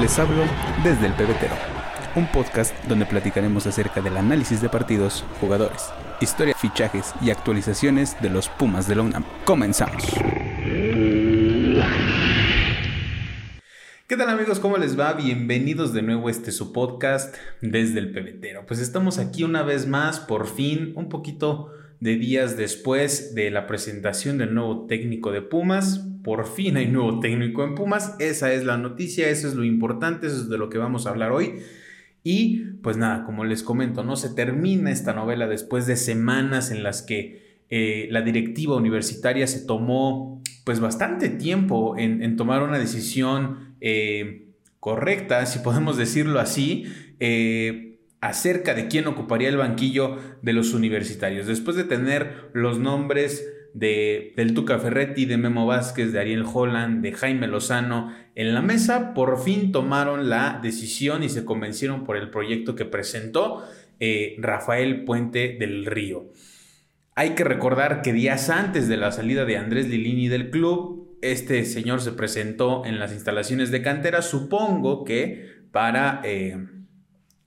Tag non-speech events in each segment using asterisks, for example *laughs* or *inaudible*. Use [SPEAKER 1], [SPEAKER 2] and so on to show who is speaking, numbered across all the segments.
[SPEAKER 1] Les hablo desde el pebetero, un podcast donde platicaremos acerca del análisis de partidos, jugadores, historia, fichajes y actualizaciones de los Pumas de la UNAM. Comenzamos. ¿Qué tal amigos? ¿Cómo les va? Bienvenidos de nuevo a este su podcast desde el pebetero. Pues estamos aquí una vez más, por fin, un poquito de días después de la presentación del nuevo técnico de Pumas. Por fin hay nuevo técnico en Pumas. Esa es la noticia, eso es lo importante, eso es de lo que vamos a hablar hoy. Y pues nada, como les comento, no se termina esta novela después de semanas en las que eh, la directiva universitaria se tomó pues bastante tiempo en, tomar una decisión eh, correcta, si podemos decirlo así. Eh, acerca de quién ocuparía el banquillo de los universitarios. Después de tener los nombres de, del Tuca Ferretti, de Memo Vázquez, de Ariel Holland, de Jaime Lozano en la mesa, por fin tomaron la decisión y se convencieron por el proyecto que presentó eh, Rafael Puente del Río. Hay que recordar que días antes de la salida de Andrés Lilini del club, este señor se presentó en las instalaciones de cantera, supongo que para... Eh,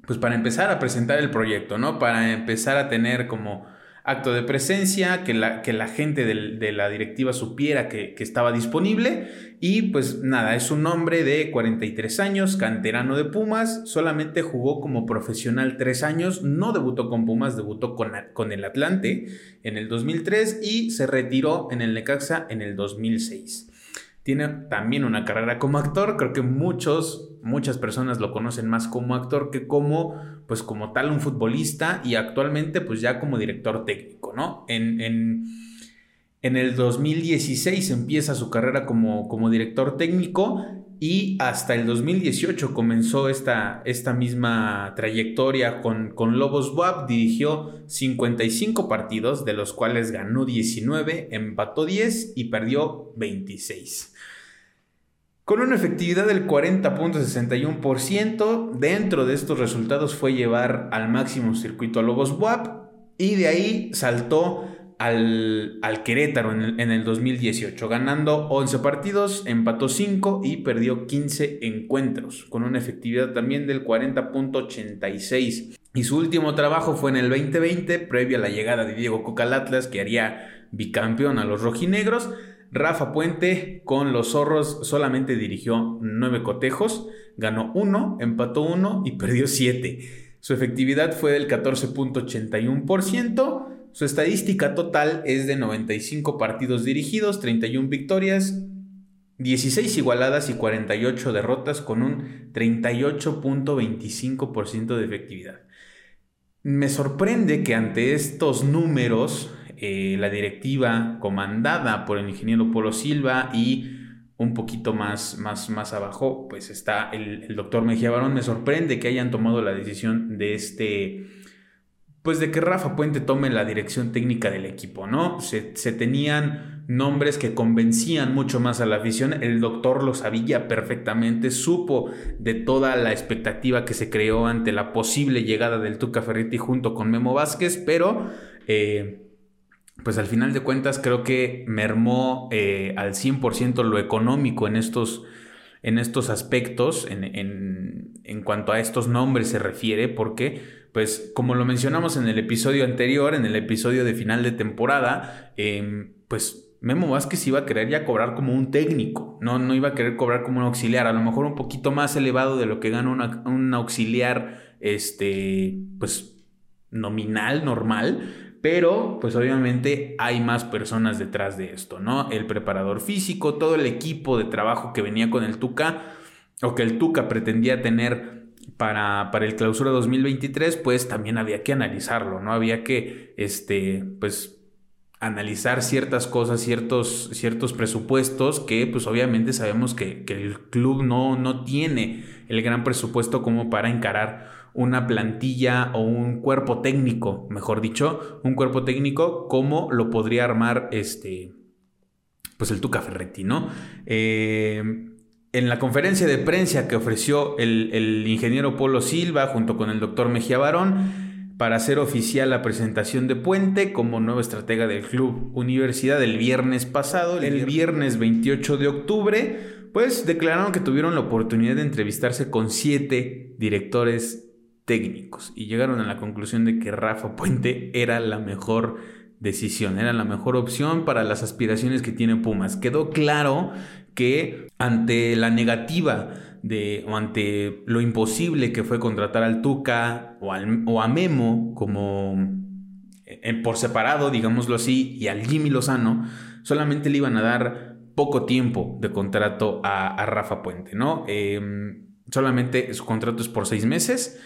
[SPEAKER 1] pues para empezar a presentar el proyecto, ¿no? Para empezar a tener como acto de presencia, que la, que la gente de la directiva supiera que, estaba disponible. Y pues nada, es un hombre de 43 años, canterano de Pumas, solamente jugó como profesional 3 años, no debutó con Pumas, debutó con, con el Atlante en el 2003 y se retiró en el Necaxa en el 2006. Tiene también una carrera como actor, creo que muchos, muchas personas lo conocen más como actor que como, pues como tal un futbolista y actualmente pues ya como director técnico, ¿no? En, en, en el 2016 empieza su carrera como, como director técnico y hasta el 2018 comenzó esta, esta misma trayectoria con, con Lobos WAP, dirigió 55 partidos, de los cuales ganó 19, empató 10 y perdió 26. Con una efectividad del 40.61%, dentro de estos resultados fue llevar al máximo circuito a Lobos WAP y de ahí saltó al, Querétaro en el, 2018, ganando 11 partidos, empató 5 y perdió 15 encuentros, con una efectividad también del 40.86. Y su último trabajo fue en el 2020, previo a la llegada de Diego Cocalatlas, que haría bicampeón a los rojinegros. Rafa Puente con los zorros solamente dirigió 9 cotejos, ganó 1, empató 1 y perdió 7. Su efectividad fue del 14.81%. Su estadística total es de 95 partidos dirigidos, 31 victorias, 16 igualadas y 48 derrotas con un 38.25% de efectividad. Me sorprende que ante estos números eh, la directiva comandada por el ingeniero Polo Silva y un poquito más, más, más abajo, pues está el, el doctor Mejía Barón. Me sorprende que hayan tomado la decisión de este pues de que Rafa Puente tome la dirección técnica del equipo, ¿no? Se, tenían nombres que convencían mucho más a la afición, el doctor lo sabía perfectamente, supo de toda la expectativa que se creó ante la posible llegada del Tuca Ferretti junto con Memo Vázquez, pero... Eh, pues al final de cuentas creo que mermó eh, al 100% lo económico en estos, en estos aspectos, en, en, en, cuanto a estos nombres se refiere, porque pues como lo mencionamos en el episodio anterior, en el episodio de final de temporada, em, pues Memo Vázquez iba a querer ya cobrar como un técnico, no, no iba a querer cobrar como un auxiliar, a lo mejor un poquito más elevado de lo que gana un auxiliar, este, pues nominal, normal, pero pues obviamente hay más personas detrás de esto, ¿no? El preparador físico, todo el equipo de trabajo que venía con el Tuca, o que el Tuca pretendía tener para, para, el clausura 2023, pues también había que analizarlo, ¿no? Había que, este, pues, analizar ciertas cosas, ciertos, ciertos presupuestos que, pues, obviamente sabemos que, el club no, no tiene el gran presupuesto como para encarar una plantilla o un cuerpo técnico, mejor dicho, un cuerpo técnico como lo podría armar este, pues el Tuca Ferretti, ¿no? Eh, en la conferencia de prensa que ofreció el, ingeniero Polo Silva junto con el doctor Mejía Barón para hacer oficial la presentación de Puente como nuevo estratega del club Universidad el viernes pasado, el viernes 28 de octubre, pues declararon que tuvieron la oportunidad de entrevistarse con siete directores técnicos y llegaron a la conclusión de que Rafa Puente era la mejor decisión, era la mejor opción para las aspiraciones que tiene Pumas. Quedó claro que ante la negativa de, o ante lo imposible que fue contratar al Tuca o, o a Memo como en, por separado, digámoslo así, y al Jimmy Lozano, solamente le iban a dar poco tiempo de contrato a, Rafa Puente, ¿no? Em, solamente su contrato es por seis meses.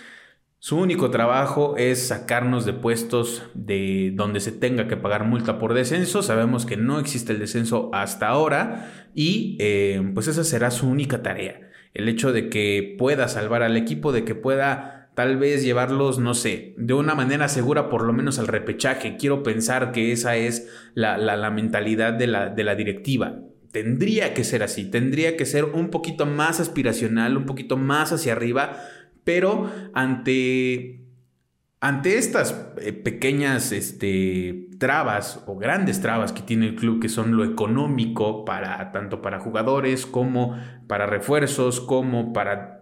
[SPEAKER 1] Su único trabajo es sacarnos de puestos de donde se tenga que pagar multa por descenso. Sabemos que no existe el descenso hasta ahora y em, pues esa será su única tarea. El hecho de que pueda salvar al equipo, de que pueda tal vez llevarlos, no sé, de una manera segura por lo menos al repechaje. Quiero pensar que esa es la, mentalidad de la, de la directiva. Tendría que ser así, tendría que ser un poquito más aspiracional, un poquito más hacia arriba, pero ante ante estas eh, pequeñas este, trabas o grandes trabas que tiene el club, que son lo económico para tanto para jugadores como para refuerzos, como para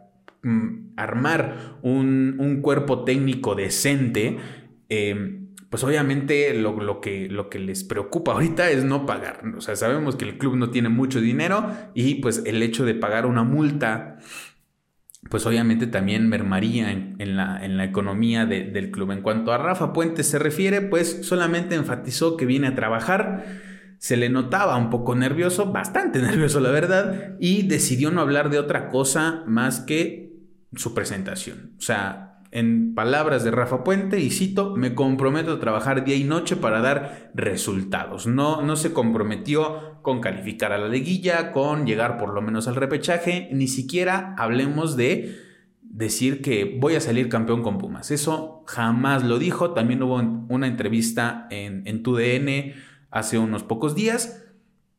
[SPEAKER 1] Mm, armar un, cuerpo técnico decente, em, pues obviamente lo, que, lo que les preocupa ahorita es no pagar. O sea, sabemos que el club no tiene mucho dinero y pues el hecho de pagar una multa, pues obviamente también mermaría en, la, en la, economía del club. En cuanto a Rafa Puentes se refiere, pues solamente enfatizó que viene a trabajar se le notaba un poco nervioso, bastante *laughs* nervioso la verdad, y decidió no hablar de otra cosa más que su presentación. O sea, en palabras de Rafa Puente, y cito, me comprometo a trabajar día y noche para dar resultados. No, no se comprometió con calificar a la liguilla, con llegar por lo menos al repechaje, ni siquiera hablemos de decir que voy a salir campeón con Pumas. Eso jamás lo dijo. También hubo una entrevista en, en TUDN hace unos pocos días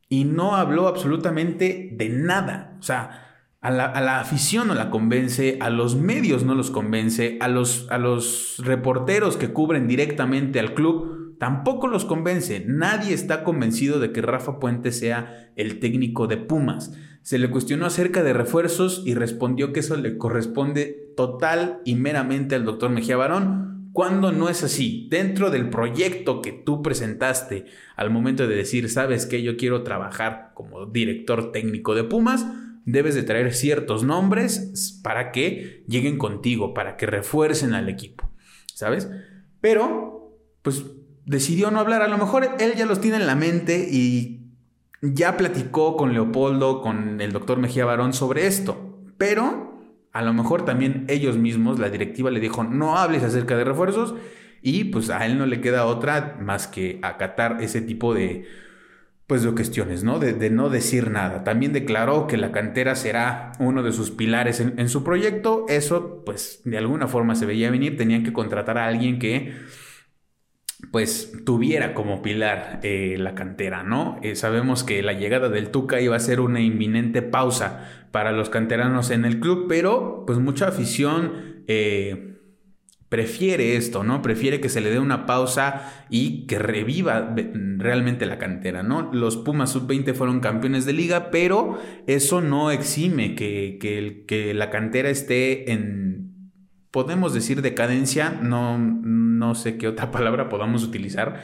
[SPEAKER 1] y no habló absolutamente de nada. O sea, a la, afición no la convence, a los medios no los convence, a los, a los reporteros que cubren directamente al club tampoco los convence. Nadie está convencido de que Rafa Puente sea el técnico de Pumas. Se le cuestionó acerca de refuerzos y respondió que eso le corresponde total y meramente al doctor Mejía Barón, cuando no es así. Dentro del proyecto que tú presentaste al momento de decir, sabes que yo quiero trabajar como director técnico de Pumas, debes de traer ciertos nombres para que lleguen contigo, para que refuercen al equipo, ¿sabes? Pero, pues decidió no hablar. A lo mejor él ya los tiene en la mente y ya platicó con Leopoldo, con el doctor Mejía Barón sobre esto. Pero a lo mejor también ellos mismos, la directiva le dijo, no hables acerca de refuerzos y pues a él no le queda otra más que acatar ese tipo de pues de cuestiones, ¿no? De, no decir nada. También declaró que la cantera será uno de sus pilares en, su proyecto. Eso, pues, de alguna forma se veía venir. Tenían que contratar a alguien que, pues, tuviera como pilar eh, la cantera, ¿no? Eh, sabemos que la llegada del Tuca iba a ser una inminente pausa para los canteranos en el club, pero, pues, mucha afición... Eh, prefiere esto, ¿no? Prefiere que se le dé una pausa y que reviva realmente la cantera, ¿no? Los Pumas sub-20 fueron campeones de liga, pero eso no exime que, que, la cantera esté en, podemos decir, decadencia, no, no sé qué otra *laughs* palabra podamos utilizar,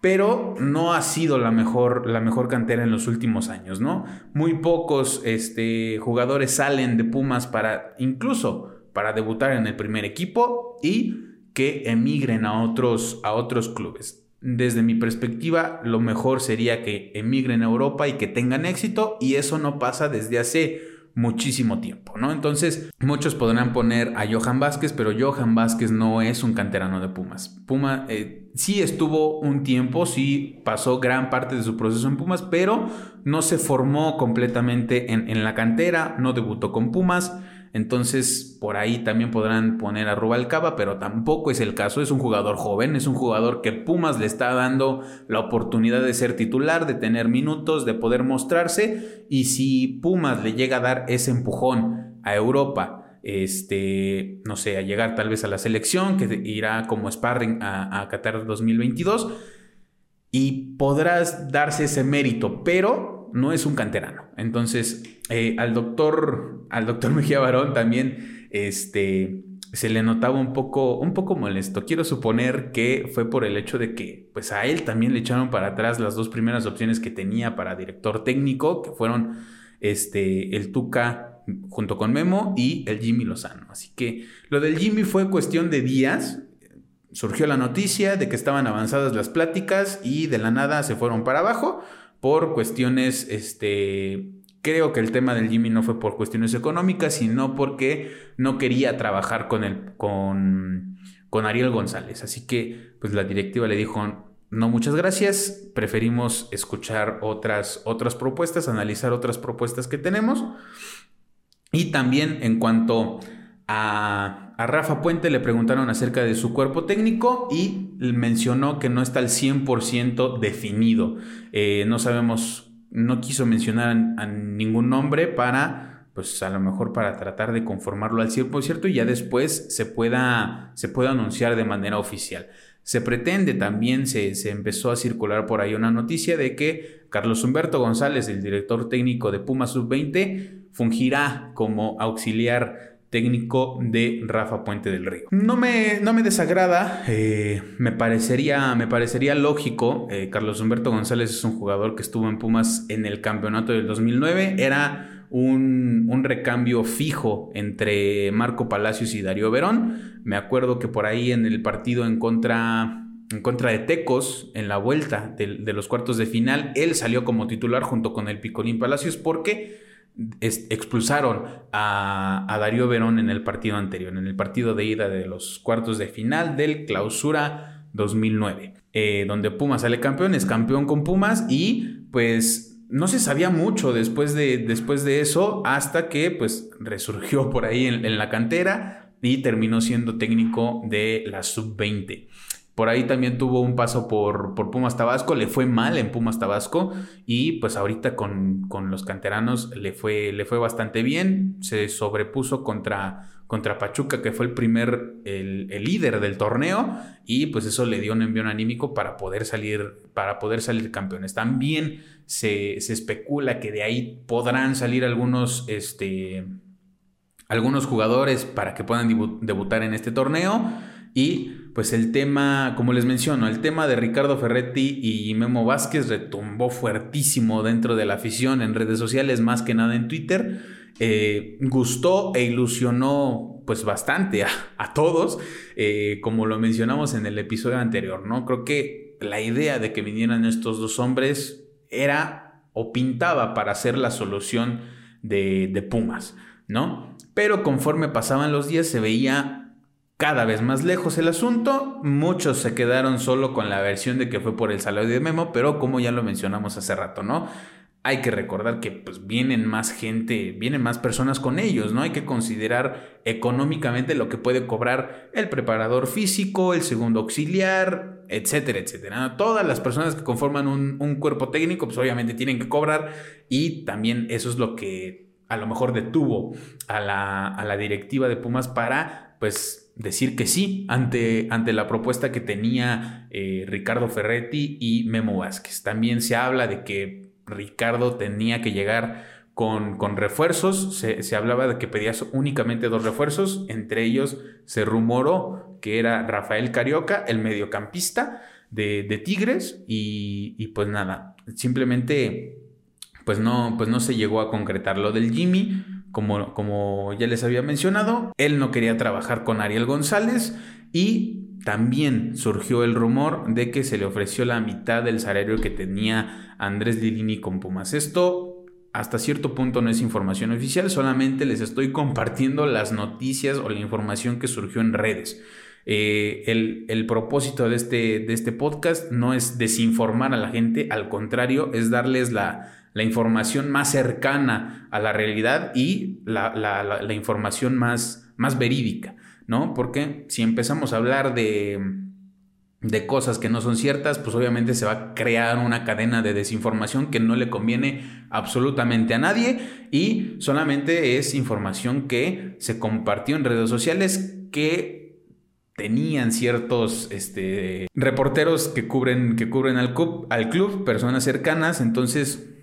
[SPEAKER 1] pero no ha sido la mejor, la mejor cantera en los últimos años, ¿no? Muy pocos este, jugadores salen de Pumas para incluso para debutar en el primer equipo y que emigren a otros, a otros clubes. Desde mi perspectiva, lo mejor sería que emigren a Europa y que tengan éxito y eso no pasa desde hace muchísimo tiempo, ¿no? Entonces, muchos podrán poner a Johan Vázquez, pero Johan Vázquez no es un canterano de Pumas. Puma eh, sí estuvo un tiempo, sí pasó gran parte de su proceso en Pumas, pero no se formó completamente en, en la cantera, no debutó con Pumas. Entonces, por ahí también podrán poner a Rubalcaba, pero tampoco es el caso. Es un jugador joven, es un jugador que Pumas le está dando la oportunidad de ser titular, de tener minutos, de poder mostrarse. Y si Pumas le llega a dar ese empujón a Europa, este, no sé, a llegar tal vez a la selección, que irá como sparring a, a Qatar 2022, y podrás darse ese mérito, pero no es un canterano. Entonces, eh, al doctor, al doctor *laughs* Mejía Barón también, este, se le notaba un poco, un poco molesto. Quiero suponer que fue por el hecho de que, pues a él también le echaron para atrás las dos primeras opciones que tenía para director técnico, que fueron, este, el Tuca junto con Memo y el Jimmy Lozano. Así que lo del Jimmy fue cuestión de días surgió la noticia de que estaban avanzadas las pláticas y de la nada se fueron para abajo por cuestiones, este, creo que el tema del Jimmy no fue por cuestiones económicas, sino porque no quería trabajar con, el, con, con Ariel González. Así que, pues la directiva le dijo, no, muchas gracias, preferimos escuchar otras, otras propuestas, analizar otras propuestas que tenemos. Y también en cuanto a Rafa Puente le preguntaron acerca de su cuerpo técnico y mencionó que no está al 100% definido. Eh, no sabemos, no quiso mencionar a, ningún nombre para, pues a lo mejor para tratar de conformarlo al 100% y ya después se pueda, se pueda anunciar de manera oficial. Se pretende también, se, se, empezó a circular por ahí una noticia de que Carlos Humberto González, el director técnico de Puma Sub-20, fungirá como auxiliar técnico de Rafa Puente del Río. No me, no me desagrada, eh, me, parecería, me parecería lógico. Eh, Carlos Humberto González es un jugador que estuvo en Pumas en el campeonato del 2009. Era un, un, recambio fijo entre Marco Palacios y Darío Verón. Me acuerdo que por ahí en el partido en contra, en contra de Tecos, en la vuelta de, de los cuartos de final, él salió como titular junto con el Picolín Palacios porque expulsaron a, Darío Verón en el partido anterior, en el partido de ida de los cuartos de final del Clausura 2009, eh, donde Pumas sale campeón, es campeón con Pumas y pues no se sabía mucho después de, después de eso hasta que pues resurgió por ahí en la cantera y terminó siendo técnico de la sub-20. Por ahí también tuvo un paso por, por, Pumas Tabasco, le fue mal en Pumas Tabasco y pues ahorita con, los canteranos le fue, le fue bastante bien, se sobrepuso contra, contra Pachuca que fue el primer, el, líder del torneo y pues eso le dio un envío anímico para poder salir, para poder salir campeones. También se, especula que de ahí podrán salir algunos, este, algunos jugadores para que puedan debutar en este torneo y pues el tema, como les menciono, el tema de Ricardo Ferretti y Memo Vázquez retumbó fuertísimo dentro de la afición en redes sociales, más que nada en Twitter. Eh, gustó e ilusionó pues bastante a, todos, eh, como lo mencionamos en el episodio anterior, ¿no? Creo que la idea de que vinieran estos dos hombres era o pintaba para ser la solución de, de Pumas, ¿no? Pero conforme pasaban los días se veía cada vez más lejos el asunto. Muchos se quedaron solo con la versión de que fue por el salario de Memo, pero como ya lo mencionamos hace rato, ¿no? Hay que recordar que pues vienen más gente, vienen más personas con ellos, ¿no? Hay que considerar económicamente lo que puede cobrar el preparador físico, el segundo auxiliar, etcétera, etcétera. Todas las personas que conforman un, un cuerpo técnico, pues obviamente tienen que cobrar y también eso es lo que a lo mejor detuvo a la, a la directiva de Pumas para, pues, decir que sí ante, ante la propuesta que tenía eh, Ricardo Ferretti y Memo Vázquez. También se habla de que Ricardo tenía que llegar con, con refuerzos, se, hablaba de que pedías únicamente dos refuerzos, entre ellos se rumoró que era Rafael Carioca, el mediocampista de, de Tigres, y, y, pues nada, simplemente pues no, pues no se llegó a concretar lo del Jimmy, como, ya les había mencionado, él no quería trabajar con Ariel González y también surgió el rumor de que se le ofreció la mitad del salario que tenía Andrés Lilini con Pumas. Esto hasta cierto punto no es información oficial, solamente les estoy compartiendo las noticias o la información que surgió en redes. Eh, el, propósito de este, de este podcast no es desinformar a la gente, al contrario, es darles la, la información más cercana a la realidad y la, información más, más verídica, ¿no? Porque si empezamos a hablar de, de cosas que no son ciertas, pues obviamente se va a crear una cadena de desinformación que no le conviene absolutamente a nadie y solamente es información que se compartió en redes sociales que tenían ciertos este, reporteros que cubren, que cubren al, club, al club, personas cercanas, entonces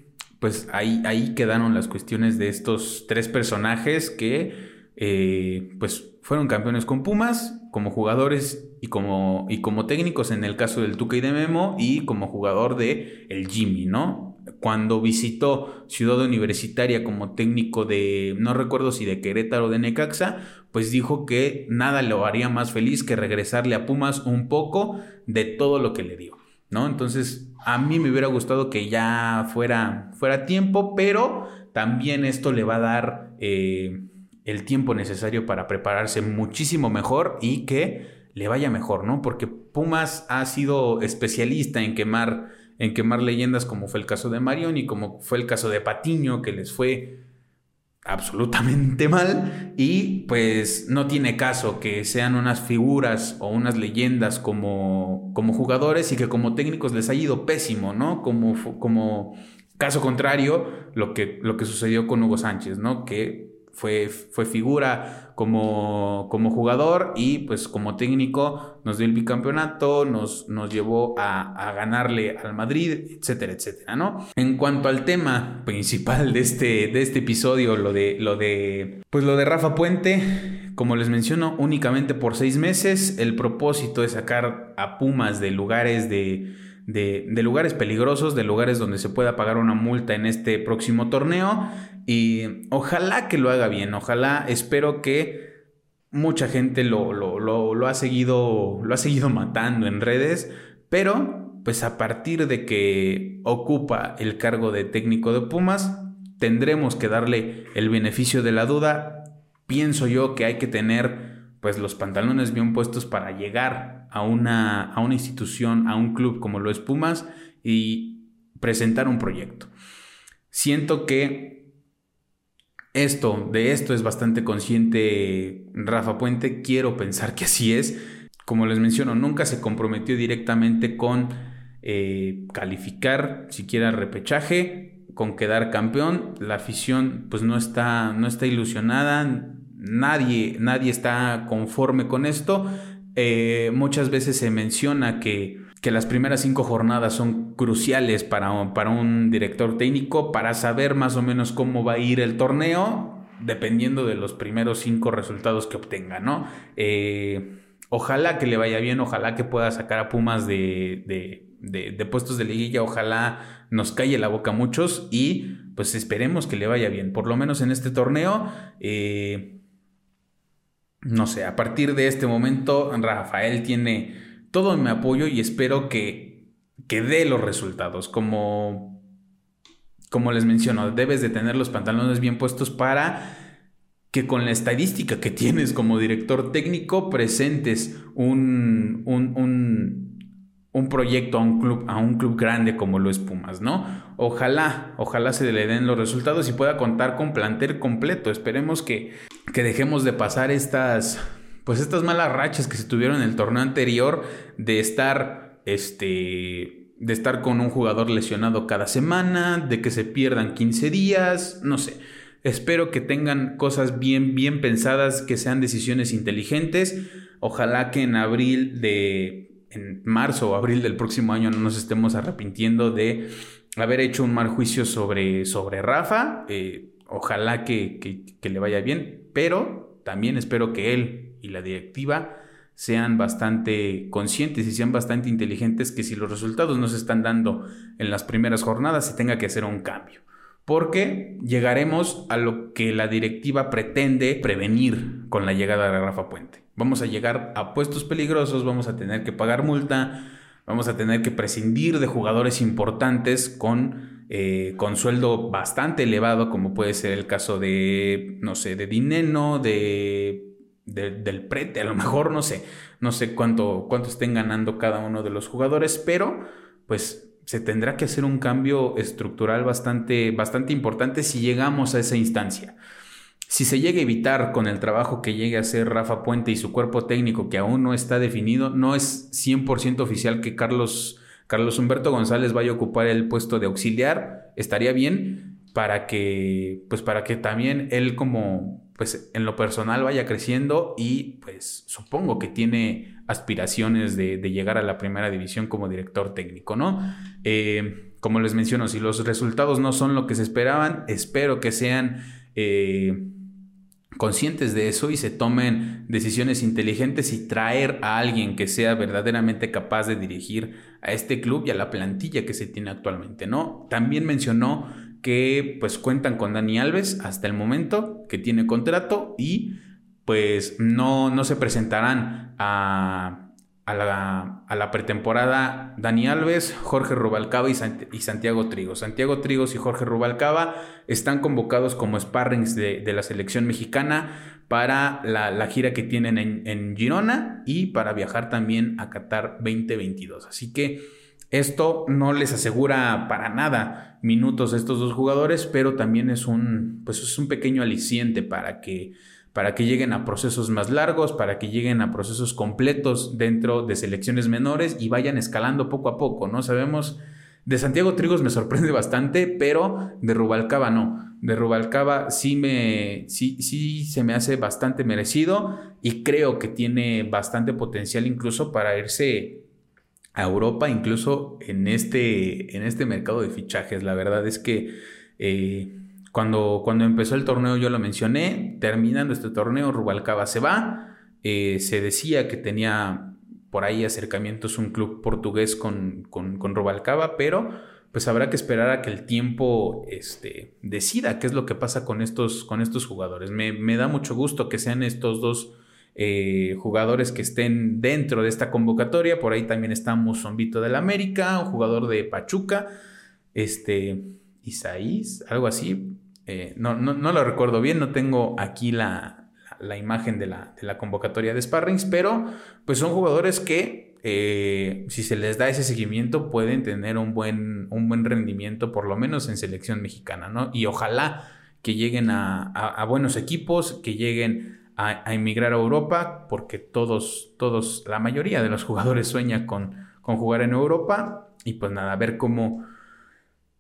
[SPEAKER 1] pues ahí, ahí quedaron las cuestiones de estos tres personajes que eh, pues fueron campeones con Pumas como jugadores y como, y como técnicos en el caso del Tuca y de Memo y como jugador de el Jimmy, ¿no? Cuando visitó Ciudad Universitaria como técnico de, no recuerdo si de Querétaro o de Necaxa, pues dijo que nada lo haría más feliz que regresarle a Pumas un poco de todo lo que le dio, ¿no? Entonces a mí me hubiera gustado que ya fuera, fuera tiempo, pero también esto le va a dar eh, el tiempo necesario para prepararse muchísimo mejor y que le vaya mejor, ¿no? Porque Pumas ha sido especialista en quemar, en quemar leyendas, como fue el caso de Marion y como fue el caso de Patiño, que les fue absolutamente mal y pues no tiene caso que sean unas figuras o unas leyendas como, como jugadores y que como técnicos les haya ido pésimo, ¿no? Como, como caso contrario, lo que, lo que sucedió con Hugo Sánchez, ¿no? Que fue, fue figura como, como jugador y pues como técnico nos dio el bicampeonato, nos, nos llevó a, ganarle al Madrid, etcétera, etcétera, ¿no? En cuanto al tema principal de este, de este episodio, lo de, lo de, pues lo de Rafa Puente, como les menciono, únicamente por seis meses, el propósito es sacar a Pumas de lugares de... De, lugares peligrosos, de lugares donde se pueda pagar una multa en este próximo torneo y ojalá que lo haga bien, ojalá, espero que mucha gente lo, lo, ha seguido, lo ha seguido matando en redes, pero pues a partir de que ocupa el cargo de técnico de Pumas, tendremos que darle el beneficio de la duda. Pienso yo que hay que tener pues los pantalones bien puestos para llegar a una, a una institución, a un club como lo es Pumas y presentar un proyecto. Siento que esto, de esto es bastante consciente Rafa Puente, quiero pensar que así es. Como les menciono, nunca se comprometió directamente con eh, calificar siquiera repechaje, con quedar campeón. La afición pues no está, no está ilusionada, nadie, nadie está conforme con esto. Eh, muchas veces se menciona que que las primeras cinco jornadas son cruciales para, para un director técnico para saber más o menos cómo va a ir el torneo, dependiendo de los primeros cinco resultados que obtenga, ¿no? Eh, ojalá que le vaya bien, ojalá que pueda sacar a Pumas de, de, puestos de liguilla, ojalá nos calle la boca a muchos y pues esperemos que le vaya bien, por lo menos en este torneo. Eh, no sé, a partir de este momento Rafael tiene todo mi apoyo y espero que, que dé los resultados. Como, como les menciono, debes de tener los pantalones bien puestos para que con la estadística que tienes como director técnico presentes un, un, un, proyecto a un, club, a un club grande como lo es Pumas, ¿no? Ojalá, ojalá se le den los resultados y pueda contar con plantel completo. Esperemos que, que dejemos de pasar estas pues estas malas rachas que se tuvieron en el torneo anterior de estar este de estar con un jugador lesionado cada semana, de que se pierdan 15 días, no sé. Espero que tengan cosas bien bien pensadas, que sean decisiones inteligentes. Ojalá que en abril de en marzo o abril del próximo año no nos estemos arrepintiendo de haber hecho un mal juicio sobre, sobre Rafa. Eh, ojalá que, que le vaya bien, pero también espero que él y la directiva sean bastante conscientes y sean bastante inteligentes que si los resultados no se están dando en las primeras jornadas se tenga que hacer un cambio. Porque llegaremos a lo que la directiva pretende prevenir con la llegada de Rafa Puente. Vamos a llegar a puestos peligrosos, vamos a tener que pagar multa, vamos a tener que prescindir de jugadores importantes con, eh, con sueldo bastante elevado, como puede ser el caso de, no sé, de Dineno, de del prete, a lo mejor no sé, no sé cuánto, cuánto estén ganando cada uno de los jugadores, pero pues se tendrá que hacer un cambio estructural bastante, bastante importante si llegamos a esa instancia. Si se llega a evitar con el trabajo que llegue a hacer Rafa Puente y su cuerpo técnico que aún no está definido, no es 100% oficial que Carlos, Carlos Humberto González vaya a ocupar el puesto de auxiliar, estaría bien para que, pues para que también él como pues en lo personal vaya creciendo y pues supongo que tiene aspiraciones de, llegar a la primera división como director técnico, ¿no? Eh, como les menciono, si los resultados no son lo que se esperaban, espero que sean eh, conscientes de eso y se tomen decisiones inteligentes y traer a alguien que sea verdaderamente capaz de dirigir a este club y a la plantilla que se tiene actualmente, ¿no? También mencionó que pues cuentan con Dani Alves hasta el momento, que tiene contrato y pues no, no se presentarán a, a la, pretemporada Dani Alves, Jorge Rubalcaba y, Santiago Trigos. Santiago Trigos y Jorge Rubalcaba están convocados como sparrings de, la selección mexicana para la, gira que tienen en, Girona y para viajar también a Qatar 2022. Así que esto no les asegura para nada minutos a estos dos jugadores, pero también es un, pues es un pequeño aliciente para que para que lleguen a procesos más largos, para que lleguen a procesos completos dentro de selecciones menores y vayan escalando poco a poco, ¿no? Sabemos, de Santiago Trigos me *laughs* sorprende bastante, pero de Rubalcaba no. De Rubalcaba sí me, sí, sí se me hace bastante merecido y creo que tiene bastante potencial incluso para irse a Europa, incluso en este, en este mercado de fichajes. La verdad es que... Eh, cuando, cuando empezó el torneo yo lo mencioné, terminando este torneo Rubalcaba se va, eh, se decía que tenía por ahí acercamientos un club portugués con, con, Rubalcaba, pero pues habrá que esperar a que el tiempo este, decida qué es lo que pasa con estos, con estos jugadores. Me, da mucho gusto que sean estos dos eh, jugadores que estén dentro de esta convocatoria. Por ahí también está Musombito del América, un jugador de Pachuca, este, Isaís, algo así. Eh, no, no, lo recuerdo bien, no tengo aquí la, imagen de la, convocatoria de Sparrings, pero pues son jugadores que eh, si se les da ese seguimiento pueden tener un buen, un buen rendimiento, por lo menos en selección mexicana, ¿no? Y ojalá que lleguen a, buenos equipos, que lleguen a, emigrar a Europa, porque todos, todos, la mayoría de los jugadores sueña con, con jugar en Europa, y pues nada, a ver cómo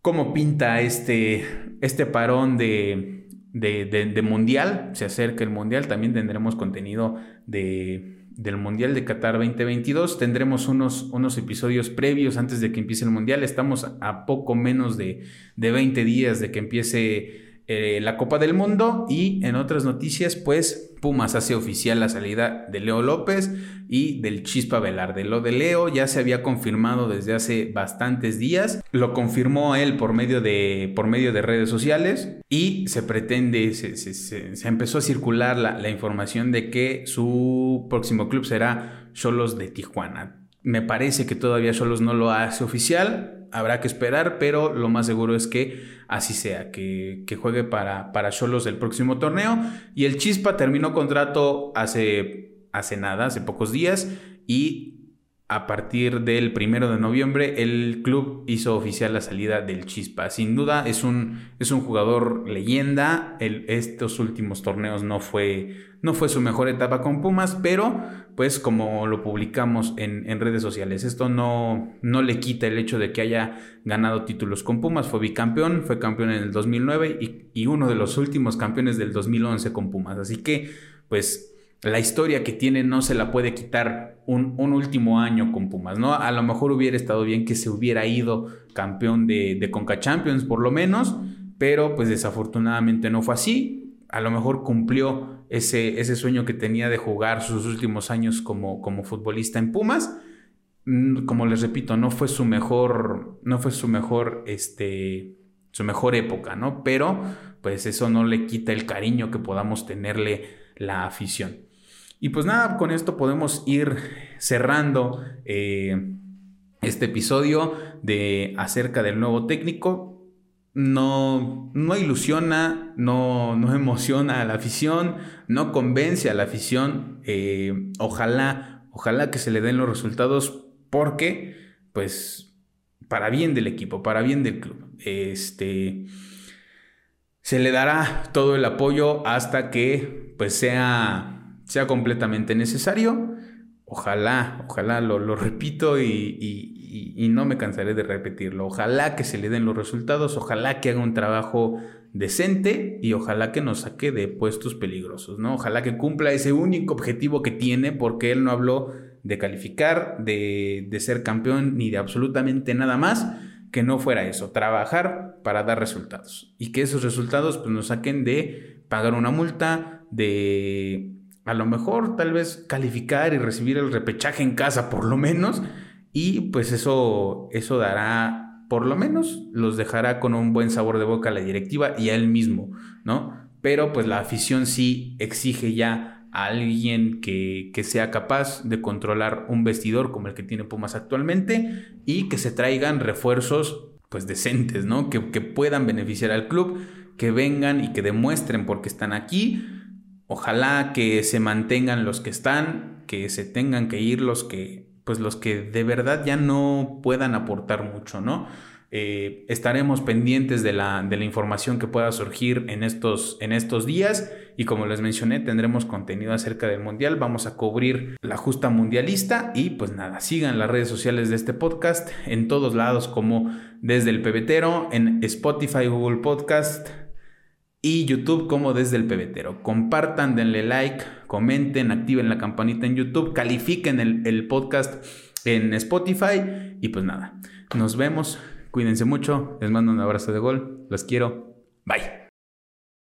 [SPEAKER 1] cómo pinta este, este parón de, de, mundial. Se acerca el mundial, también tendremos contenido de, del mundial de Qatar 2022. Tendremos unos, unos episodios previos antes de que empiece el mundial. Estamos a poco menos de, de 20 días de que empiece eh, la Copa del Mundo y en otras noticias, pues Pumas hace oficial la salida de Leo López y del Chispa Velarde. Lo de Leo ya se había confirmado desde hace bastantes días, lo confirmó él por medio de, por medio de redes sociales y se pretende, se, empezó a circular la, la información de que su próximo club será Cholos de Tijuana. Me parece que todavía Cholos no lo hace oficial, habrá que esperar, pero lo más seguro es que así sea, que, juegue para, para Cholos el próximo torneo. Y el Chispa terminó contrato hace, hace nada, hace pocos días, y a partir del primero de noviembre, el club hizo oficial la salida del Chispa. Sin duda es un, es un jugador leyenda. Estos últimos torneos no fue, no fue su mejor etapa con Pumas, pero pues como lo publicamos en, redes sociales, esto no, no le quita el hecho de que haya ganado títulos con Pumas. Fue bicampeón, fue campeón en el 2009 y, y uno de los últimos campeones del 2011 con Pumas. Así que pues la historia que tiene no se la puede quitar un, último año con Pumas, ¿no? A lo mejor hubiera estado bien que se hubiera ido campeón de, de Conca Champions por lo menos, pero pues desafortunadamente no fue así. A lo mejor cumplió ese, ese sueño que tenía de jugar sus últimos años como, como futbolista en Pumas. Mm, como les repito, no fue su mejor, no fue su mejor, este, su mejor época, ¿no? Pero pues eso no le quita el cariño que podamos tenerle la afición. Y pues nada, con esto podemos ir cerrando eh, este episodio de acerca del nuevo técnico. No, no ilusiona, no, no *laughs* emociona a la afición, no convence a la afición. Eh, ojalá, ojalá que se le den los resultados porque, pues, para bien del equipo, para bien del club. Este, se le dará todo el apoyo hasta que, pues, sea sea completamente necesario. Ojalá, ojalá, lo, repito y, no me cansaré de repetirlo. Ojalá que se le den los resultados, ojalá que haga un trabajo decente y ojalá que nos saque de puestos peligrosos, ¿no? Ojalá que cumpla ese único objetivo que tiene porque él no habló de calificar, de, de ser campeón, ni de absolutamente nada más que no fuera eso, trabajar para dar resultados y que esos resultados pues, nos saquen de pagar una multa, de a lo mejor tal vez calificar y recibir el repechaje en casa por lo menos y pues eso eso dará por lo menos los dejará con un buen sabor de boca a la directiva y a él mismo, ¿no? Pero pues la afición sí exige ya a alguien que, que, sea capaz de controlar un vestidor como el que tiene Pumas actualmente y que se traigan refuerzos pues decentes, ¿no? Que, que puedan beneficiar al club, que vengan y que demuestren por qué están aquí. Ojalá que se mantengan los que están, que se tengan que ir los que pues los que de verdad ya no puedan aportar mucho, ¿no? Eh, estaremos pendientes de la, de la, información que pueda surgir en estos, en estos días y como les mencioné tendremos contenido acerca del mundial, vamos a cubrir la justa mundialista y pues nada, sigan las redes sociales de este podcast en todos lados como desde el pebetero, en Spotify, Google Podcast y YouTube como desde el pebetero. Compartan, denle like, comenten, activen la campanita en YouTube, califiquen el, el podcast en Spotify y pues nada, nos vemos Cuídense mucho, les mando un abrazo de gol, los quiero, bye.